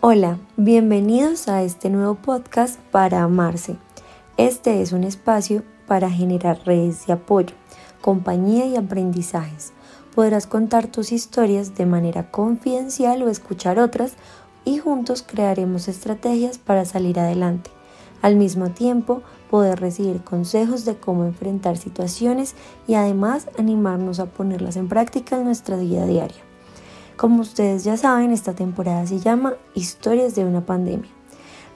Hola, bienvenidos a este nuevo podcast para amarse. Este es un espacio para generar redes de apoyo, compañía y aprendizajes. Podrás contar tus historias de manera confidencial o escuchar otras y juntos crearemos estrategias para salir adelante. Al mismo tiempo, poder recibir consejos de cómo enfrentar situaciones y además animarnos a ponerlas en práctica en nuestra vida diaria. Como ustedes ya saben, esta temporada se llama Historias de una pandemia.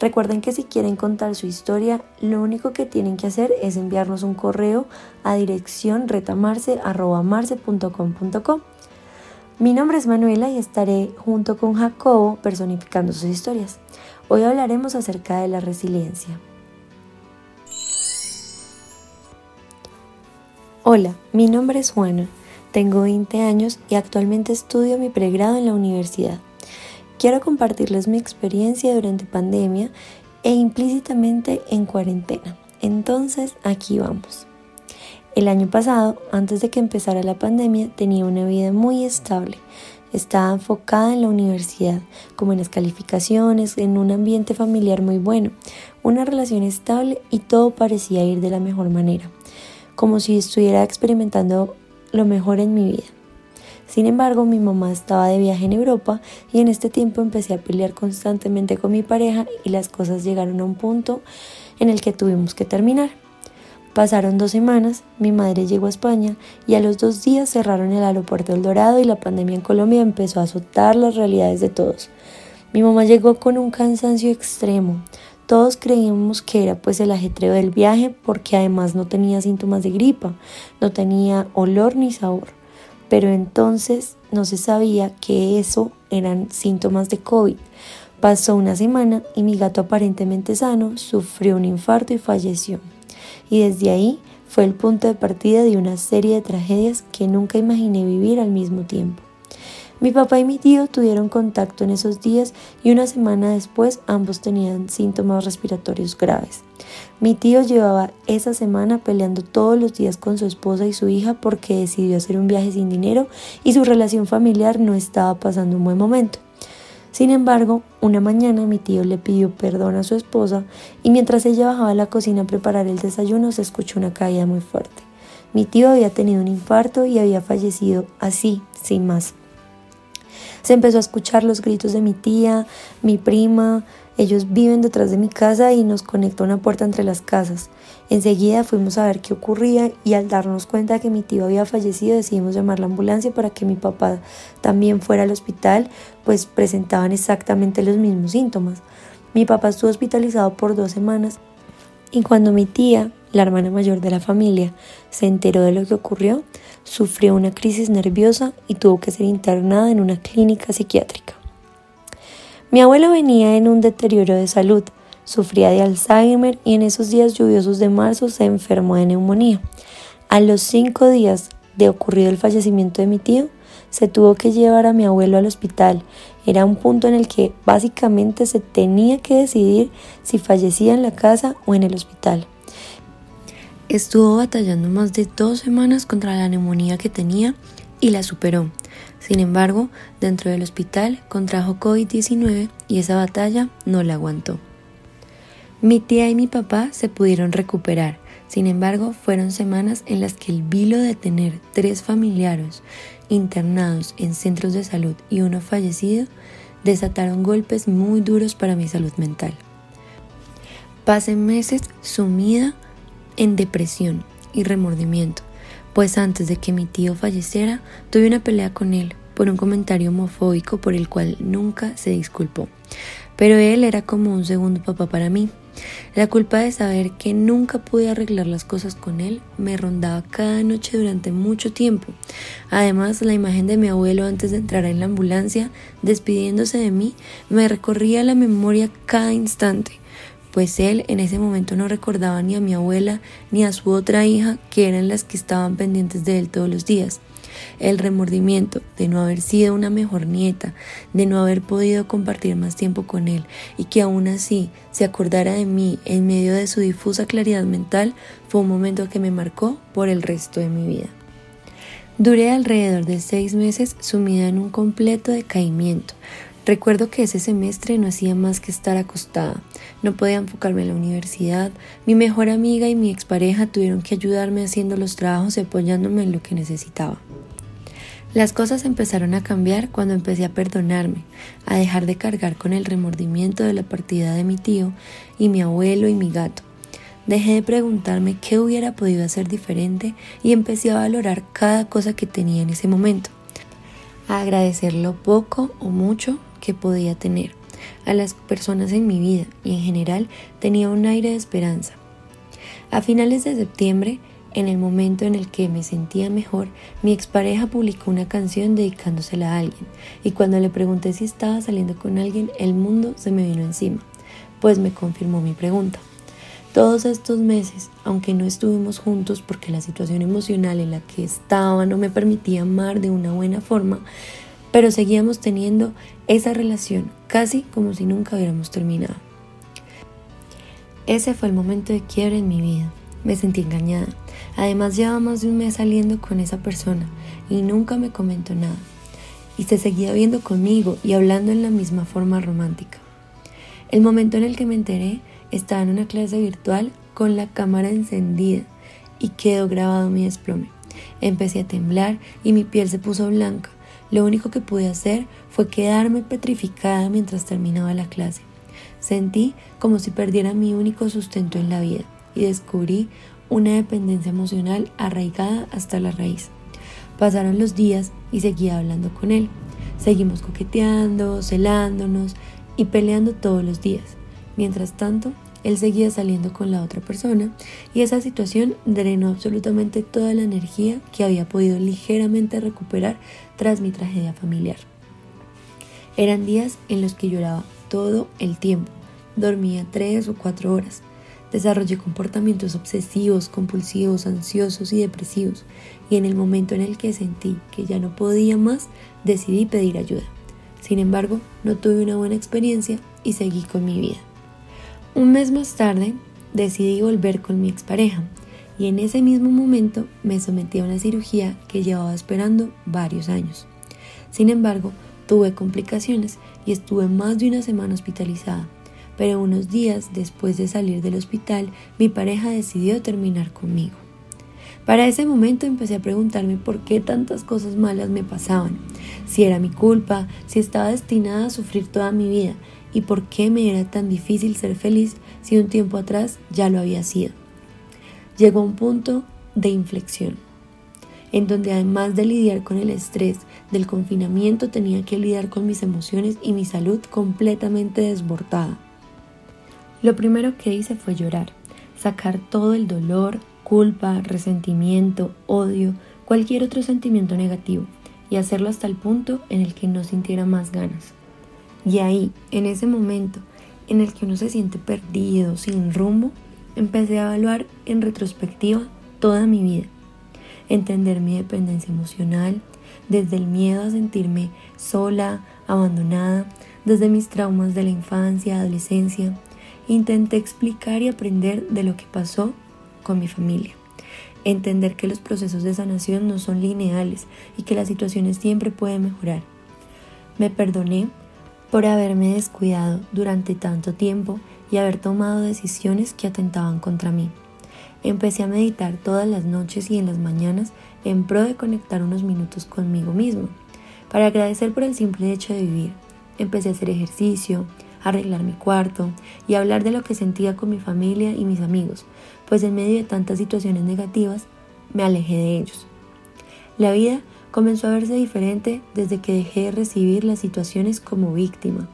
Recuerden que si quieren contar su historia, lo único que tienen que hacer es enviarnos un correo a dirección retamarse.com.com. Mi nombre es Manuela y estaré junto con Jacobo personificando sus historias. Hoy hablaremos acerca de la resiliencia. Hola, mi nombre es Juana, tengo 20 años y actualmente estudio mi pregrado en la universidad. Quiero compartirles mi experiencia durante pandemia e implícitamente en cuarentena. Entonces, aquí vamos. El año pasado, antes de que empezara la pandemia, tenía una vida muy estable. Estaba enfocada en la universidad, como en las calificaciones, en un ambiente familiar muy bueno, una relación estable y todo parecía ir de la mejor manera, como si estuviera experimentando lo mejor en mi vida. Sin embargo, mi mamá estaba de viaje en Europa y en este tiempo empecé a pelear constantemente con mi pareja y las cosas llegaron a un punto en el que tuvimos que terminar. Pasaron dos semanas, mi madre llegó a España y a los dos días cerraron el aeropuerto del Dorado y la pandemia en Colombia empezó a azotar las realidades de todos. Mi mamá llegó con un cansancio extremo. Todos creíamos que era pues el ajetreo del viaje porque además no tenía síntomas de gripa, no tenía olor ni sabor pero entonces no se sabía que eso eran síntomas de COVID. Pasó una semana y mi gato aparentemente sano sufrió un infarto y falleció. Y desde ahí fue el punto de partida de una serie de tragedias que nunca imaginé vivir al mismo tiempo. Mi papá y mi tío tuvieron contacto en esos días y una semana después ambos tenían síntomas respiratorios graves. Mi tío llevaba esa semana peleando todos los días con su esposa y su hija porque decidió hacer un viaje sin dinero y su relación familiar no estaba pasando un buen momento. Sin embargo, una mañana mi tío le pidió perdón a su esposa y mientras ella bajaba a la cocina a preparar el desayuno se escuchó una caída muy fuerte. Mi tío había tenido un infarto y había fallecido así, sin más. Se empezó a escuchar los gritos de mi tía, mi prima, ellos viven detrás de mi casa y nos conectó una puerta entre las casas. Enseguida fuimos a ver qué ocurría y al darnos cuenta que mi tío había fallecido decidimos llamar la ambulancia para que mi papá también fuera al hospital, pues presentaban exactamente los mismos síntomas. Mi papá estuvo hospitalizado por dos semanas y cuando mi tía, la hermana mayor de la familia, se enteró de lo que ocurrió, sufrió una crisis nerviosa y tuvo que ser internada en una clínica psiquiátrica. Mi abuelo venía en un deterioro de salud, sufría de Alzheimer y en esos días lluviosos de marzo se enfermó de neumonía. A los cinco días de ocurrido el fallecimiento de mi tío, se tuvo que llevar a mi abuelo al hospital. Era un punto en el que básicamente se tenía que decidir si fallecía en la casa o en el hospital. Estuvo batallando más de dos semanas contra la neumonía que tenía y la superó. Sin embargo, dentro del hospital contrajo COVID-19 y esa batalla no la aguantó. Mi tía y mi papá se pudieron recuperar, sin embargo, fueron semanas en las que el vilo de tener tres familiares internados en centros de salud y uno fallecido desataron golpes muy duros para mi salud mental. Pasé meses sumida en depresión y remordimiento, pues antes de que mi tío falleciera tuve una pelea con él por un comentario homofóbico por el cual nunca se disculpó. Pero él era como un segundo papá para mí. La culpa de saber que nunca pude arreglar las cosas con él me rondaba cada noche durante mucho tiempo. Además, la imagen de mi abuelo antes de entrar en la ambulancia, despidiéndose de mí, me recorría la memoria cada instante pues él en ese momento no recordaba ni a mi abuela ni a su otra hija, que eran las que estaban pendientes de él todos los días. El remordimiento de no haber sido una mejor nieta, de no haber podido compartir más tiempo con él y que aún así se acordara de mí en medio de su difusa claridad mental fue un momento que me marcó por el resto de mi vida. Duré alrededor de seis meses sumida en un completo decaimiento, Recuerdo que ese semestre no hacía más que estar acostada, no podía enfocarme en la universidad, mi mejor amiga y mi expareja tuvieron que ayudarme haciendo los trabajos y apoyándome en lo que necesitaba. Las cosas empezaron a cambiar cuando empecé a perdonarme, a dejar de cargar con el remordimiento de la partida de mi tío y mi abuelo y mi gato. Dejé de preguntarme qué hubiera podido hacer diferente y empecé a valorar cada cosa que tenía en ese momento, a agradecer poco o mucho que podía tener. A las personas en mi vida y en general tenía un aire de esperanza. A finales de septiembre, en el momento en el que me sentía mejor, mi expareja publicó una canción dedicándosela a alguien, y cuando le pregunté si estaba saliendo con alguien, el mundo se me vino encima, pues me confirmó mi pregunta. Todos estos meses, aunque no estuvimos juntos porque la situación emocional en la que estaba no me permitía amar de una buena forma, pero seguíamos teniendo esa relación casi como si nunca hubiéramos terminado. Ese fue el momento de quiebre en mi vida. Me sentí engañada. Además llevaba más de un mes saliendo con esa persona y nunca me comentó nada. Y se seguía viendo conmigo y hablando en la misma forma romántica. El momento en el que me enteré estaba en una clase virtual con la cámara encendida y quedó grabado mi desplome. Empecé a temblar y mi piel se puso blanca. Lo único que pude hacer fue quedarme petrificada mientras terminaba la clase. Sentí como si perdiera mi único sustento en la vida y descubrí una dependencia emocional arraigada hasta la raíz. Pasaron los días y seguía hablando con él. Seguimos coqueteando, celándonos y peleando todos los días. Mientras tanto, él seguía saliendo con la otra persona y esa situación drenó absolutamente toda la energía que había podido ligeramente recuperar tras mi tragedia familiar. Eran días en los que lloraba todo el tiempo, dormía tres o cuatro horas, desarrollé comportamientos obsesivos, compulsivos, ansiosos y depresivos y en el momento en el que sentí que ya no podía más, decidí pedir ayuda. Sin embargo, no tuve una buena experiencia y seguí con mi vida. Un mes más tarde decidí volver con mi expareja y en ese mismo momento me sometí a una cirugía que llevaba esperando varios años. Sin embargo, tuve complicaciones y estuve más de una semana hospitalizada, pero unos días después de salir del hospital mi pareja decidió terminar conmigo. Para ese momento empecé a preguntarme por qué tantas cosas malas me pasaban, si era mi culpa, si estaba destinada a sufrir toda mi vida y por qué me era tan difícil ser feliz si un tiempo atrás ya lo había sido. Llegó un punto de inflexión, en donde además de lidiar con el estrés del confinamiento tenía que lidiar con mis emociones y mi salud completamente desbordada. Lo primero que hice fue llorar, sacar todo el dolor, culpa, resentimiento, odio, cualquier otro sentimiento negativo y hacerlo hasta el punto en el que no sintiera más ganas. Y ahí, en ese momento en el que uno se siente perdido, sin rumbo, empecé a evaluar en retrospectiva toda mi vida, entender mi dependencia emocional, desde el miedo a sentirme sola, abandonada, desde mis traumas de la infancia, adolescencia, intenté explicar y aprender de lo que pasó con mi familia. Entender que los procesos de sanación no son lineales y que las situaciones siempre pueden mejorar. Me perdoné por haberme descuidado durante tanto tiempo y haber tomado decisiones que atentaban contra mí. Empecé a meditar todas las noches y en las mañanas en pro de conectar unos minutos conmigo mismo, para agradecer por el simple hecho de vivir. Empecé a hacer ejercicio, a arreglar mi cuarto y a hablar de lo que sentía con mi familia y mis amigos, pues en medio de tantas situaciones negativas me alejé de ellos. La vida comenzó a verse diferente desde que dejé de recibir las situaciones como víctima,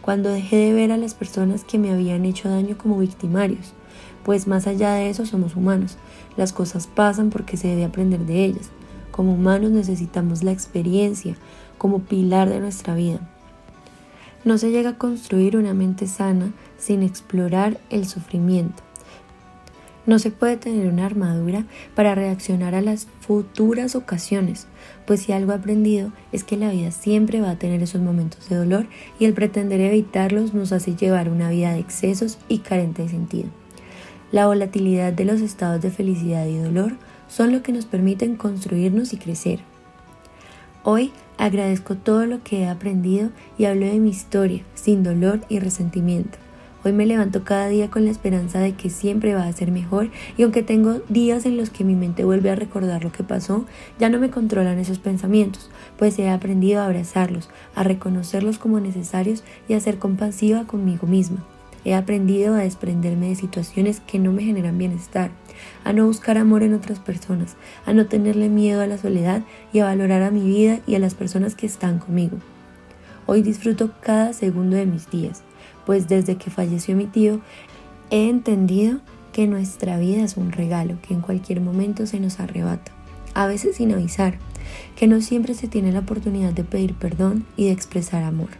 cuando dejé de ver a las personas que me habían hecho daño como victimarios, pues más allá de eso somos humanos, las cosas pasan porque se debe aprender de ellas. Como humanos necesitamos la experiencia como pilar de nuestra vida. No se llega a construir una mente sana sin explorar el sufrimiento. No se puede tener una armadura para reaccionar a las futuras ocasiones, pues si algo he aprendido es que la vida siempre va a tener esos momentos de dolor y el pretender evitarlos nos hace llevar una vida de excesos y carente de sentido. La volatilidad de los estados de felicidad y dolor son lo que nos permiten construirnos y crecer. Hoy agradezco todo lo que he aprendido y hablo de mi historia sin dolor y resentimiento. Hoy me levanto cada día con la esperanza de que siempre va a ser mejor y aunque tengo días en los que mi mente vuelve a recordar lo que pasó, ya no me controlan esos pensamientos, pues he aprendido a abrazarlos, a reconocerlos como necesarios y a ser compasiva conmigo misma. He aprendido a desprenderme de situaciones que no me generan bienestar, a no buscar amor en otras personas, a no tenerle miedo a la soledad y a valorar a mi vida y a las personas que están conmigo. Hoy disfruto cada segundo de mis días pues desde que falleció mi tío he entendido que nuestra vida es un regalo que en cualquier momento se nos arrebata, a veces sin avisar, que no siempre se tiene la oportunidad de pedir perdón y de expresar amor.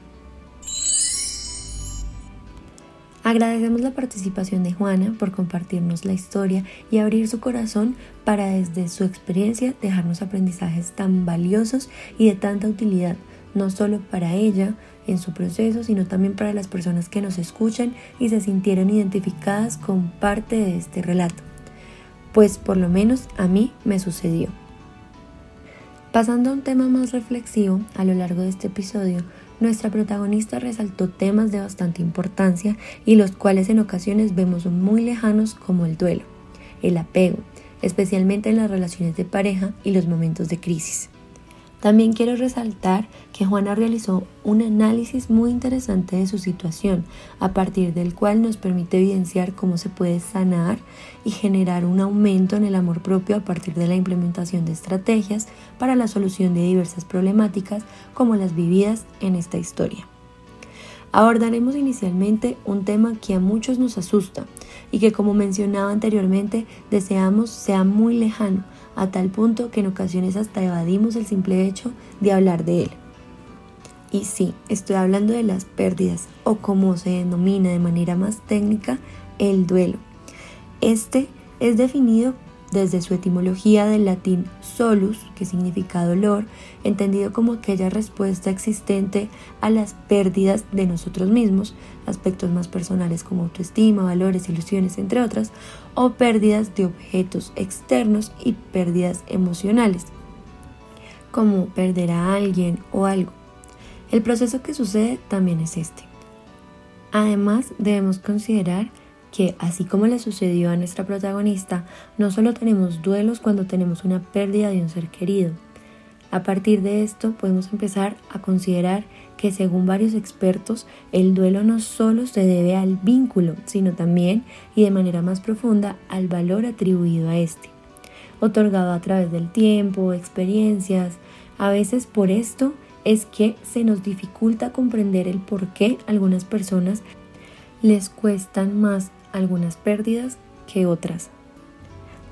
Agradecemos la participación de Juana por compartirnos la historia y abrir su corazón para desde su experiencia dejarnos aprendizajes tan valiosos y de tanta utilidad, no solo para ella, en su proceso, sino también para las personas que nos escuchan y se sintieron identificadas con parte de este relato. Pues por lo menos a mí me sucedió. Pasando a un tema más reflexivo, a lo largo de este episodio, nuestra protagonista resaltó temas de bastante importancia y los cuales en ocasiones vemos muy lejanos como el duelo, el apego, especialmente en las relaciones de pareja y los momentos de crisis. También quiero resaltar que Juana realizó un análisis muy interesante de su situación, a partir del cual nos permite evidenciar cómo se puede sanar y generar un aumento en el amor propio a partir de la implementación de estrategias para la solución de diversas problemáticas como las vividas en esta historia. Abordaremos inicialmente un tema que a muchos nos asusta y que como mencionaba anteriormente deseamos sea muy lejano, a tal punto que en ocasiones hasta evadimos el simple hecho de hablar de él. Y sí, estoy hablando de las pérdidas o como se denomina de manera más técnica, el duelo. Este es definido desde su etimología del latín solus, que significa dolor, entendido como aquella respuesta existente a las pérdidas de nosotros mismos, aspectos más personales como autoestima, valores, ilusiones, entre otras, o pérdidas de objetos externos y pérdidas emocionales, como perder a alguien o algo. El proceso que sucede también es este. Además, debemos considerar que, así como le sucedió a nuestra protagonista, no solo tenemos duelos cuando tenemos una pérdida de un ser querido. A partir de esto podemos empezar a considerar que según varios expertos, el duelo no solo se debe al vínculo, sino también y de manera más profunda al valor atribuido a este, otorgado a través del tiempo, experiencias. A veces por esto es que se nos dificulta comprender el por qué algunas personas les cuestan más algunas pérdidas que otras.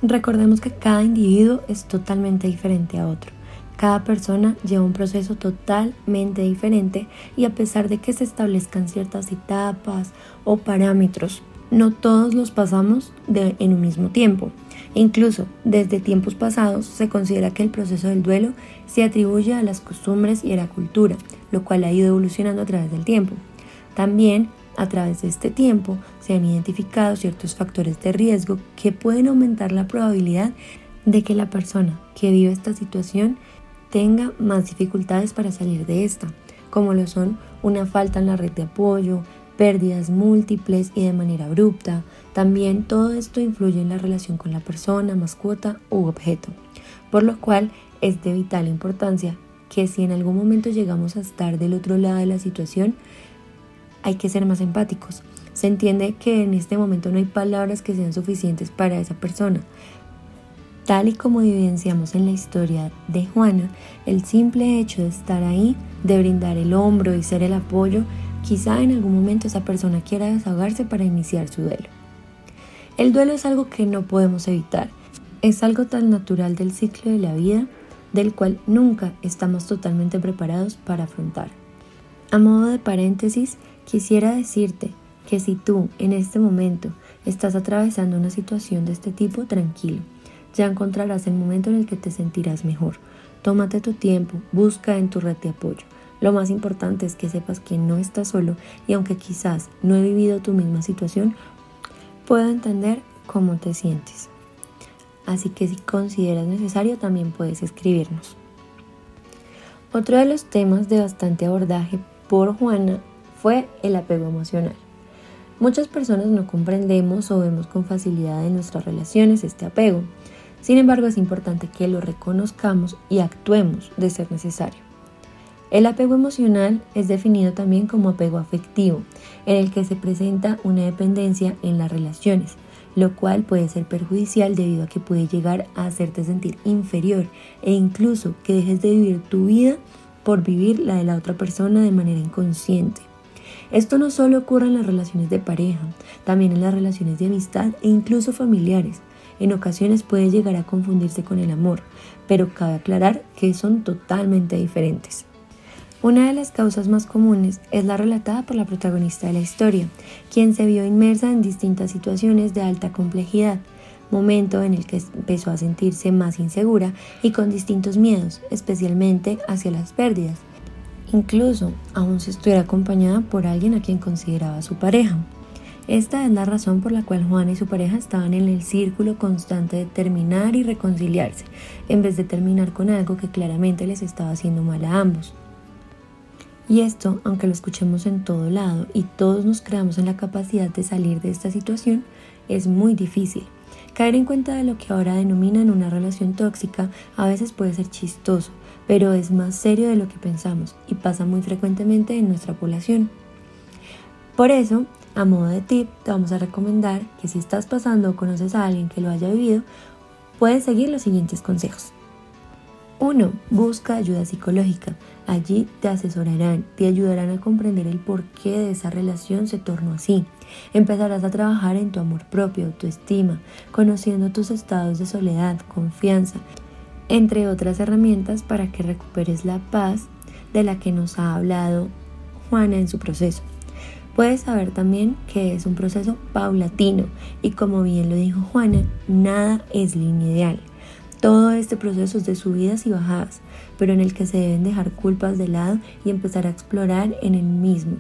Recordemos que cada individuo es totalmente diferente a otro. Cada persona lleva un proceso totalmente diferente y a pesar de que se establezcan ciertas etapas o parámetros, no todos los pasamos en un mismo tiempo. Incluso desde tiempos pasados se considera que el proceso del duelo se atribuye a las costumbres y a la cultura, lo cual ha ido evolucionando a través del tiempo. También a través de este tiempo se han identificado ciertos factores de riesgo que pueden aumentar la probabilidad de que la persona que vive esta situación tenga más dificultades para salir de esta, como lo son una falta en la red de apoyo, pérdidas múltiples y de manera abrupta. También todo esto influye en la relación con la persona, mascota u objeto, por lo cual es de vital importancia que si en algún momento llegamos a estar del otro lado de la situación, hay que ser más empáticos. Se entiende que en este momento no hay palabras que sean suficientes para esa persona. Tal y como evidenciamos en la historia de Juana, el simple hecho de estar ahí, de brindar el hombro y ser el apoyo, quizá en algún momento esa persona quiera desahogarse para iniciar su duelo. El duelo es algo que no podemos evitar, es algo tan natural del ciclo de la vida del cual nunca estamos totalmente preparados para afrontar. A modo de paréntesis, Quisiera decirte que si tú en este momento estás atravesando una situación de este tipo, tranquilo. Ya encontrarás el momento en el que te sentirás mejor. Tómate tu tiempo, busca en tu red de apoyo. Lo más importante es que sepas que no estás solo y aunque quizás no he vivido tu misma situación, puedo entender cómo te sientes. Así que si consideras necesario también puedes escribirnos. Otro de los temas de bastante abordaje por Juana fue el apego emocional. Muchas personas no comprendemos o vemos con facilidad en nuestras relaciones este apego. Sin embargo, es importante que lo reconozcamos y actuemos de ser necesario. El apego emocional es definido también como apego afectivo, en el que se presenta una dependencia en las relaciones, lo cual puede ser perjudicial debido a que puede llegar a hacerte sentir inferior e incluso que dejes de vivir tu vida por vivir la de la otra persona de manera inconsciente. Esto no solo ocurre en las relaciones de pareja, también en las relaciones de amistad e incluso familiares. En ocasiones puede llegar a confundirse con el amor, pero cabe aclarar que son totalmente diferentes. Una de las causas más comunes es la relatada por la protagonista de la historia, quien se vio inmersa en distintas situaciones de alta complejidad, momento en el que empezó a sentirse más insegura y con distintos miedos, especialmente hacia las pérdidas, incluso aún si estuviera acompañada por alguien a quien consideraba su pareja. Esta es la razón por la cual Juana y su pareja estaban en el círculo constante de terminar y reconciliarse, en vez de terminar con algo que claramente les estaba haciendo mal a ambos. Y esto, aunque lo escuchemos en todo lado y todos nos creamos en la capacidad de salir de esta situación, es muy difícil. Caer en cuenta de lo que ahora denominan una relación tóxica a veces puede ser chistoso, pero es más serio de lo que pensamos y pasa muy frecuentemente en nuestra población. Por eso, a modo de tip, te vamos a recomendar que si estás pasando o conoces a alguien que lo haya vivido, puedes seguir los siguientes consejos. 1. Busca ayuda psicológica. Allí te asesorarán, te ayudarán a comprender el porqué de esa relación se tornó así. Empezarás a trabajar en tu amor propio, autoestima, conociendo tus estados de soledad, confianza, entre otras herramientas para que recuperes la paz de la que nos ha hablado Juana en su proceso. Puedes saber también que es un proceso paulatino y como bien lo dijo Juana, nada es lineal. Todo este proceso es de subidas y bajadas, pero en el que se deben dejar culpas de lado y empezar a explorar en el mismo.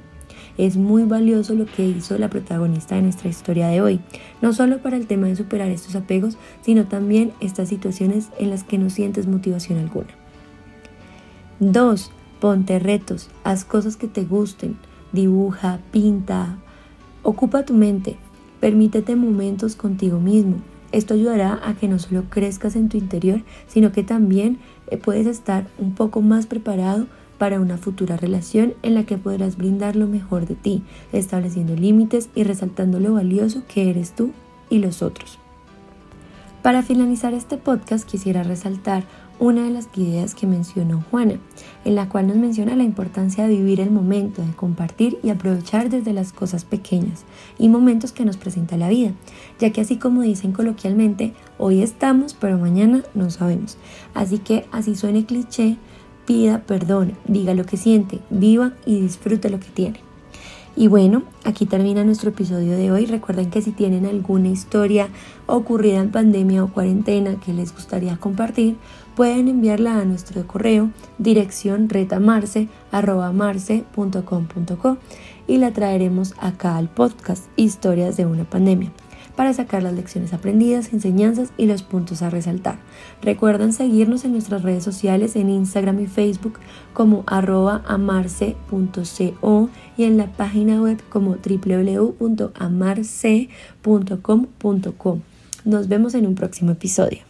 Es muy valioso lo que hizo la protagonista de nuestra historia de hoy, no solo para el tema de superar estos apegos, sino también estas situaciones en las que no sientes motivación alguna. 2. Ponte retos, haz cosas que te gusten, dibuja, pinta, ocupa tu mente, permítete momentos contigo mismo, esto ayudará a que no solo crezcas en tu interior, sino que también eh, puedes estar un poco más preparado para una futura relación en la que podrás brindar lo mejor de ti, estableciendo límites y resaltando lo valioso que eres tú y los otros. Para finalizar este podcast quisiera resaltar una de las ideas que mencionó Juana, en la cual nos menciona la importancia de vivir el momento, de compartir y aprovechar desde las cosas pequeñas y momentos que nos presenta la vida, ya que así como dicen coloquialmente, hoy estamos, pero mañana no sabemos. Así que así suene cliché, pida diga lo que siente, viva y disfrute lo que tiene. Y bueno, aquí termina nuestro episodio de hoy. Recuerden que si tienen alguna historia ocurrida en pandemia o cuarentena que les gustaría compartir, pueden enviarla a nuestro correo dirección retamarce.com.co y la traeremos acá al podcast Historias de una pandemia para sacar las lecciones aprendidas, enseñanzas y los puntos a resaltar. Recuerden seguirnos en nuestras redes sociales en Instagram y Facebook como arroba amarse.co y en la página web como www.amarse.com.co. Nos vemos en un próximo episodio.